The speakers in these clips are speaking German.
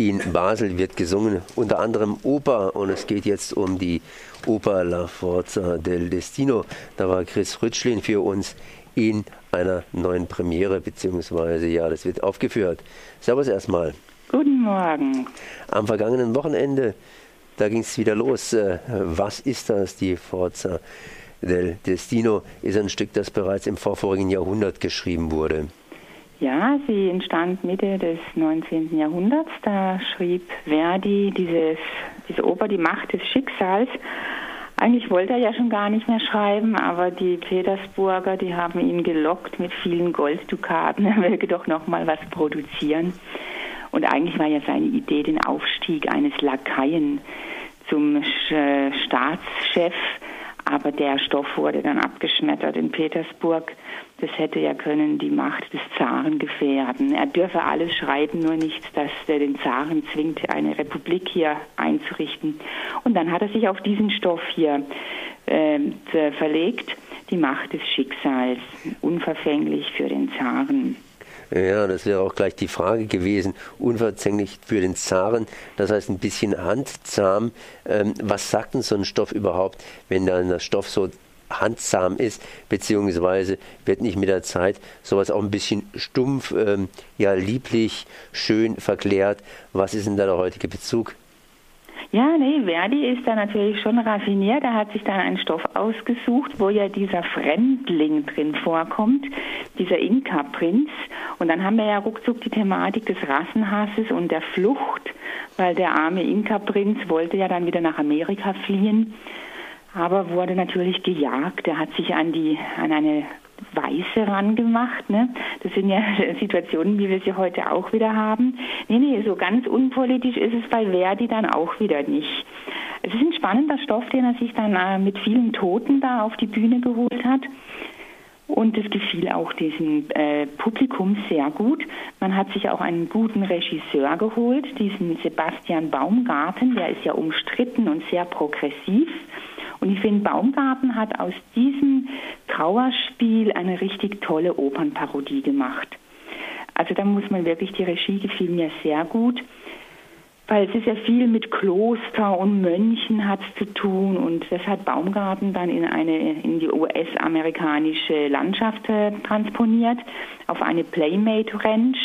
In Basel wird gesungen, unter anderem Oper und es geht jetzt um die Oper La Forza del Destino. Da war Chris Rütschlin für uns in einer neuen Premiere, beziehungsweise ja, das wird aufgeführt. Servus erstmal. Guten Morgen. Am vergangenen Wochenende, da ging es wieder los. Äh, was ist das, die Forza del Destino? Ist ein Stück, das bereits im vorvorigen Jahrhundert geschrieben wurde. Ja, sie entstand Mitte des 19. Jahrhunderts. Da schrieb Verdi dieses, diese Oper Die Macht des Schicksals. Eigentlich wollte er ja schon gar nicht mehr schreiben, aber die Petersburger, die haben ihn gelockt mit vielen Golddukaten. Er möge doch noch mal was produzieren. Und eigentlich war ja seine Idee den Aufstieg eines Lakaien zum Staatschef aber der Stoff wurde dann abgeschmettert in Petersburg. Das hätte ja können die Macht des Zaren gefährden. Er dürfe alles schreiben, nur nicht, dass er den Zaren zwingt, eine Republik hier einzurichten. Und dann hat er sich auf diesen Stoff hier äh, verlegt, die Macht des Schicksals, unverfänglich für den Zaren. Ja, das wäre auch gleich die Frage gewesen, unverzänglich für den Zaren, das heißt ein bisschen handzahm. Ähm, was sagt denn so ein Stoff überhaupt, wenn dann der Stoff so handzahm ist, beziehungsweise wird nicht mit der Zeit sowas auch ein bisschen stumpf, ähm, ja lieblich, schön verklärt. Was ist denn da der heutige Bezug? Ja, nee, Verdi ist da natürlich schon raffiniert. Er hat sich dann einen Stoff ausgesucht, wo ja dieser Fremdling drin vorkommt, dieser Inka-Prinz. Und dann haben wir ja ruckzuck die Thematik des Rassenhasses und der Flucht, weil der arme Inka-Prinz wollte ja dann wieder nach Amerika fliehen, aber wurde natürlich gejagt. Er hat sich an die, an eine Weiße rangemacht. Ne? Das sind ja Situationen, wie wir sie heute auch wieder haben. Nee, nee, so ganz unpolitisch ist es bei Verdi dann auch wieder nicht. Es ist ein spannender Stoff, den er sich dann äh, mit vielen Toten da auf die Bühne geholt hat. Und es gefiel auch diesem äh, Publikum sehr gut. Man hat sich auch einen guten Regisseur geholt, diesen Sebastian Baumgarten, der ist ja umstritten und sehr progressiv. Und ich finde, Baumgarten hat aus diesem Trauerspiel eine richtig tolle Opernparodie gemacht. Also da muss man wirklich, die Regie gefiel mir sehr gut, weil es ist ja viel mit Kloster und Mönchen hat zu tun und das hat Baumgarten dann in eine in die US-amerikanische Landschaft äh, transponiert auf eine Playmate Ranch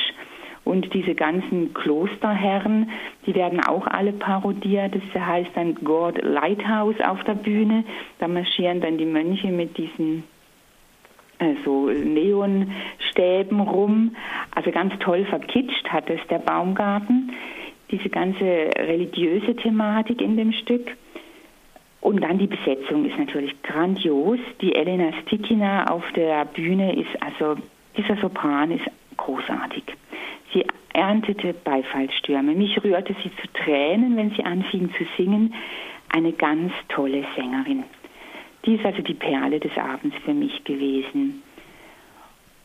und diese ganzen Klosterherren, die werden auch alle parodiert. Das heißt dann God Lighthouse auf der Bühne. Da marschieren dann die Mönche mit diesen äh, Neonstäben rum. Also ganz toll verkitscht hat es der Baumgarten. Diese ganze religiöse Thematik in dem Stück. Und dann die Besetzung ist natürlich grandios. Die Elena Stikina auf der Bühne ist also, dieser Sopran ist großartig. Sie erntete Beifallsstürme. Mich rührte sie zu Tränen, wenn sie anfing zu singen. Eine ganz tolle Sängerin. Die ist also die Perle des Abends für mich gewesen.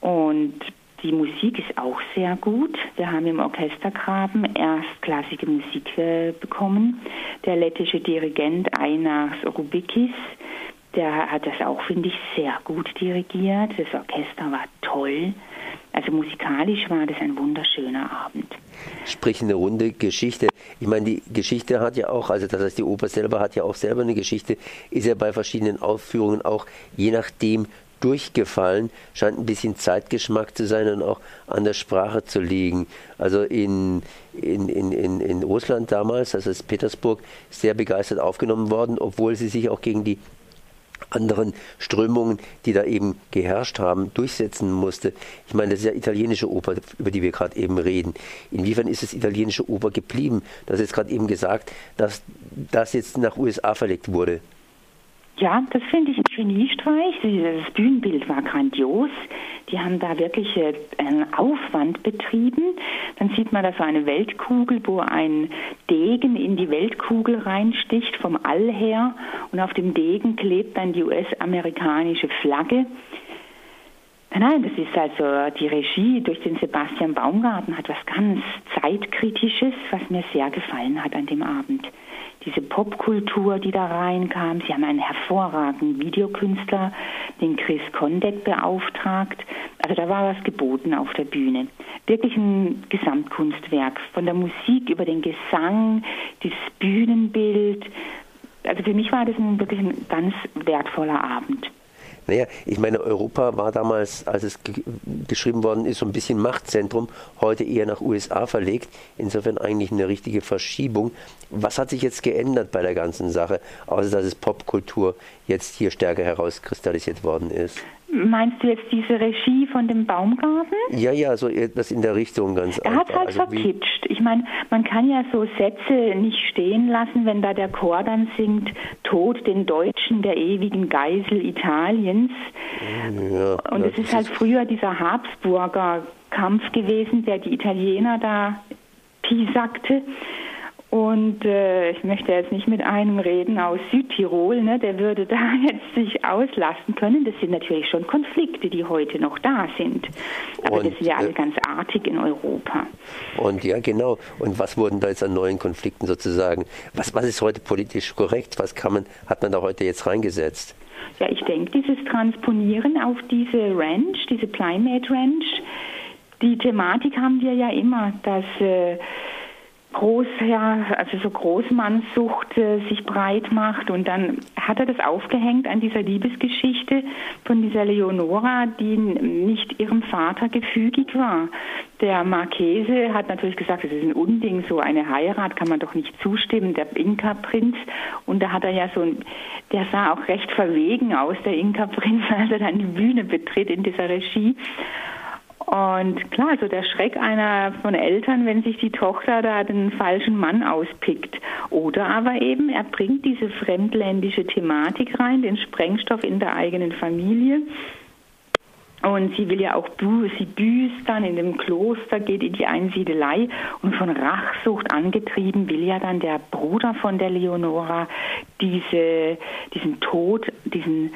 Und die Musik ist auch sehr gut. Wir haben im Orchestergraben erstklassige Musik äh, bekommen. Der lettische Dirigent Einars Rubikis, der hat das auch, finde ich, sehr gut dirigiert. Das Orchester war toll. Also musikalisch war das ein wunderschöner Abend. Sprich eine runde Geschichte. Ich meine, die Geschichte hat ja auch, also das heißt, die Oper selber hat ja auch selber eine Geschichte, ist ja bei verschiedenen Aufführungen auch je nachdem durchgefallen, scheint ein bisschen Zeitgeschmack zu sein und auch an der Sprache zu liegen. Also in, in, in, in, in Russland damals, also ist Petersburg, sehr begeistert aufgenommen worden, obwohl sie sich auch gegen die anderen Strömungen, die da eben geherrscht haben, durchsetzen musste. Ich meine, das ist ja italienische Oper, über die wir gerade eben reden. Inwiefern ist es italienische Oper geblieben? Das ist jetzt gerade eben gesagt, dass das jetzt nach USA verlegt wurde. Ja, das finde ich ein Geniestreich. Das Bühnenbild war grandios. Die haben da wirklich äh, einen Aufwand betrieben. Dann sieht man da so eine Weltkugel, wo ein Degen in die Weltkugel reinsticht vom All her und auf dem Degen klebt dann die US-amerikanische Flagge. Nein, das ist also die Regie durch den Sebastian Baumgarten hat was ganz Zeitkritisches, was mir sehr gefallen hat an dem Abend. Diese Popkultur, die da reinkam. Sie haben einen hervorragenden Videokünstler, den Chris Kondek, beauftragt. Also da war was geboten auf der Bühne. Wirklich ein Gesamtkunstwerk. Von der Musik über den Gesang, das Bühnenbild. Also für mich war das ein, wirklich ein ganz wertvoller Abend. Naja, ich meine, Europa war damals, als es geschrieben worden ist, so ein bisschen Machtzentrum, heute eher nach USA verlegt. Insofern eigentlich eine richtige Verschiebung. Was hat sich jetzt geändert bei der ganzen Sache, außer dass es Popkultur jetzt hier stärker herauskristallisiert worden ist? Meinst du jetzt diese Regie von dem Baumgarten? Ja, ja, so etwas in der Richtung ganz Er hat halt also verkitscht. Ich meine, man kann ja so Sätze nicht stehen lassen, wenn da der Chor dann singt, Tod den Deutschen der ewigen Geisel Italiens. Ja, Und es ist halt früher dieser Habsburger Kampf gewesen, der die Italiener da piesagte. Und äh, ich möchte jetzt nicht mit einem reden aus Südtirol, ne, der würde da jetzt sich auslassen können. Das sind natürlich schon Konflikte, die heute noch da sind. Aber und, das sind ja alle äh, ganz artig in Europa. Und ja, genau. Und was wurden da jetzt an neuen Konflikten sozusagen? Was, was ist heute politisch korrekt? Was kann man, hat man da heute jetzt reingesetzt? Ja, ich denke, dieses Transponieren auf diese Ranch, diese Plymate Ranch, die Thematik haben wir ja immer, dass äh, Groß, ja, also so Großmannssucht äh, sich breit macht. Und dann hat er das aufgehängt an dieser Liebesgeschichte von dieser Leonora, die nicht ihrem Vater gefügig war. Der Marchese hat natürlich gesagt, das ist ein Unding, so eine Heirat kann man doch nicht zustimmen, der Inka-Prinz. Und da hat er ja so ein, der sah auch recht verwegen aus, der Inka-Prinz, als er dann die Bühne betritt in dieser Regie. Und klar, so der Schreck einer von Eltern, wenn sich die Tochter da den falschen Mann auspickt. Oder aber eben, er bringt diese fremdländische Thematik rein, den Sprengstoff in der eigenen Familie. Und sie will ja auch, sie büßt dann in dem Kloster, geht in die Einsiedelei und von Rachsucht angetrieben will ja dann der Bruder von der Leonora diese, diesen Tod, diesen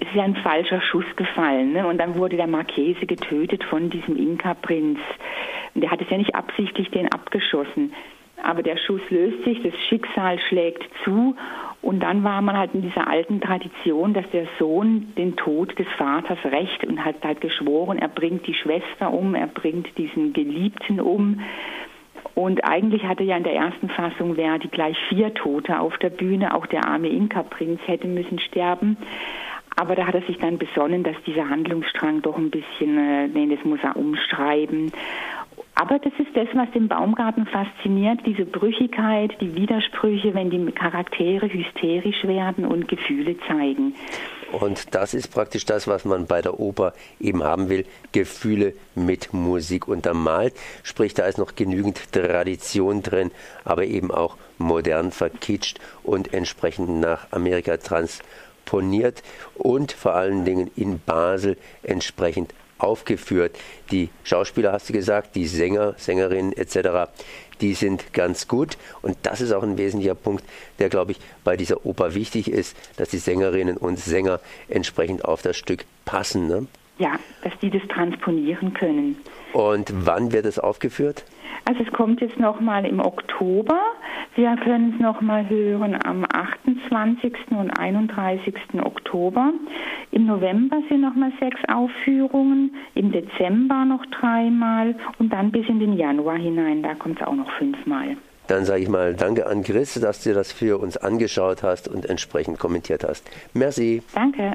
es ist ein falscher Schuss gefallen. Ne? Und dann wurde der Marchese getötet von diesem Inka-Prinz. Und der hat es ja nicht absichtlich den abgeschossen. Aber der Schuss löst sich, das Schicksal schlägt zu. Und dann war man halt in dieser alten Tradition, dass der Sohn den Tod des Vaters rächt und hat halt geschworen, er bringt die Schwester um, er bringt diesen Geliebten um. Und eigentlich hatte ja in der ersten Fassung Verdi gleich vier Tote auf der Bühne. Auch der arme Inka-Prinz hätte müssen sterben. Aber da hat er sich dann besonnen, dass dieser Handlungsstrang doch ein bisschen, äh, nee, das muss er umschreiben. Aber das ist das, was den Baumgarten fasziniert, diese Brüchigkeit, die Widersprüche, wenn die Charaktere hysterisch werden und Gefühle zeigen. Und das ist praktisch das, was man bei der Oper eben haben will, Gefühle mit Musik untermalt. Sprich, da ist noch genügend Tradition drin, aber eben auch modern verkitscht und entsprechend nach Amerika transportiert komponiert und vor allen Dingen in Basel entsprechend aufgeführt. Die Schauspieler, hast du gesagt, die Sänger, Sängerinnen etc., die sind ganz gut. Und das ist auch ein wesentlicher Punkt, der, glaube ich, bei dieser Oper wichtig ist, dass die Sängerinnen und Sänger entsprechend auf das Stück passen. Ne? Ja, dass die das transponieren können. Und wann wird es aufgeführt? Also es kommt jetzt nochmal im Oktober. Wir können es nochmal hören am 28. und 31. Oktober. Im November sind nochmal sechs Aufführungen, im Dezember noch dreimal und dann bis in den Januar hinein, da kommt es auch noch fünfmal. Dann sage ich mal danke an Chris, dass du das für uns angeschaut hast und entsprechend kommentiert hast. Merci. Danke.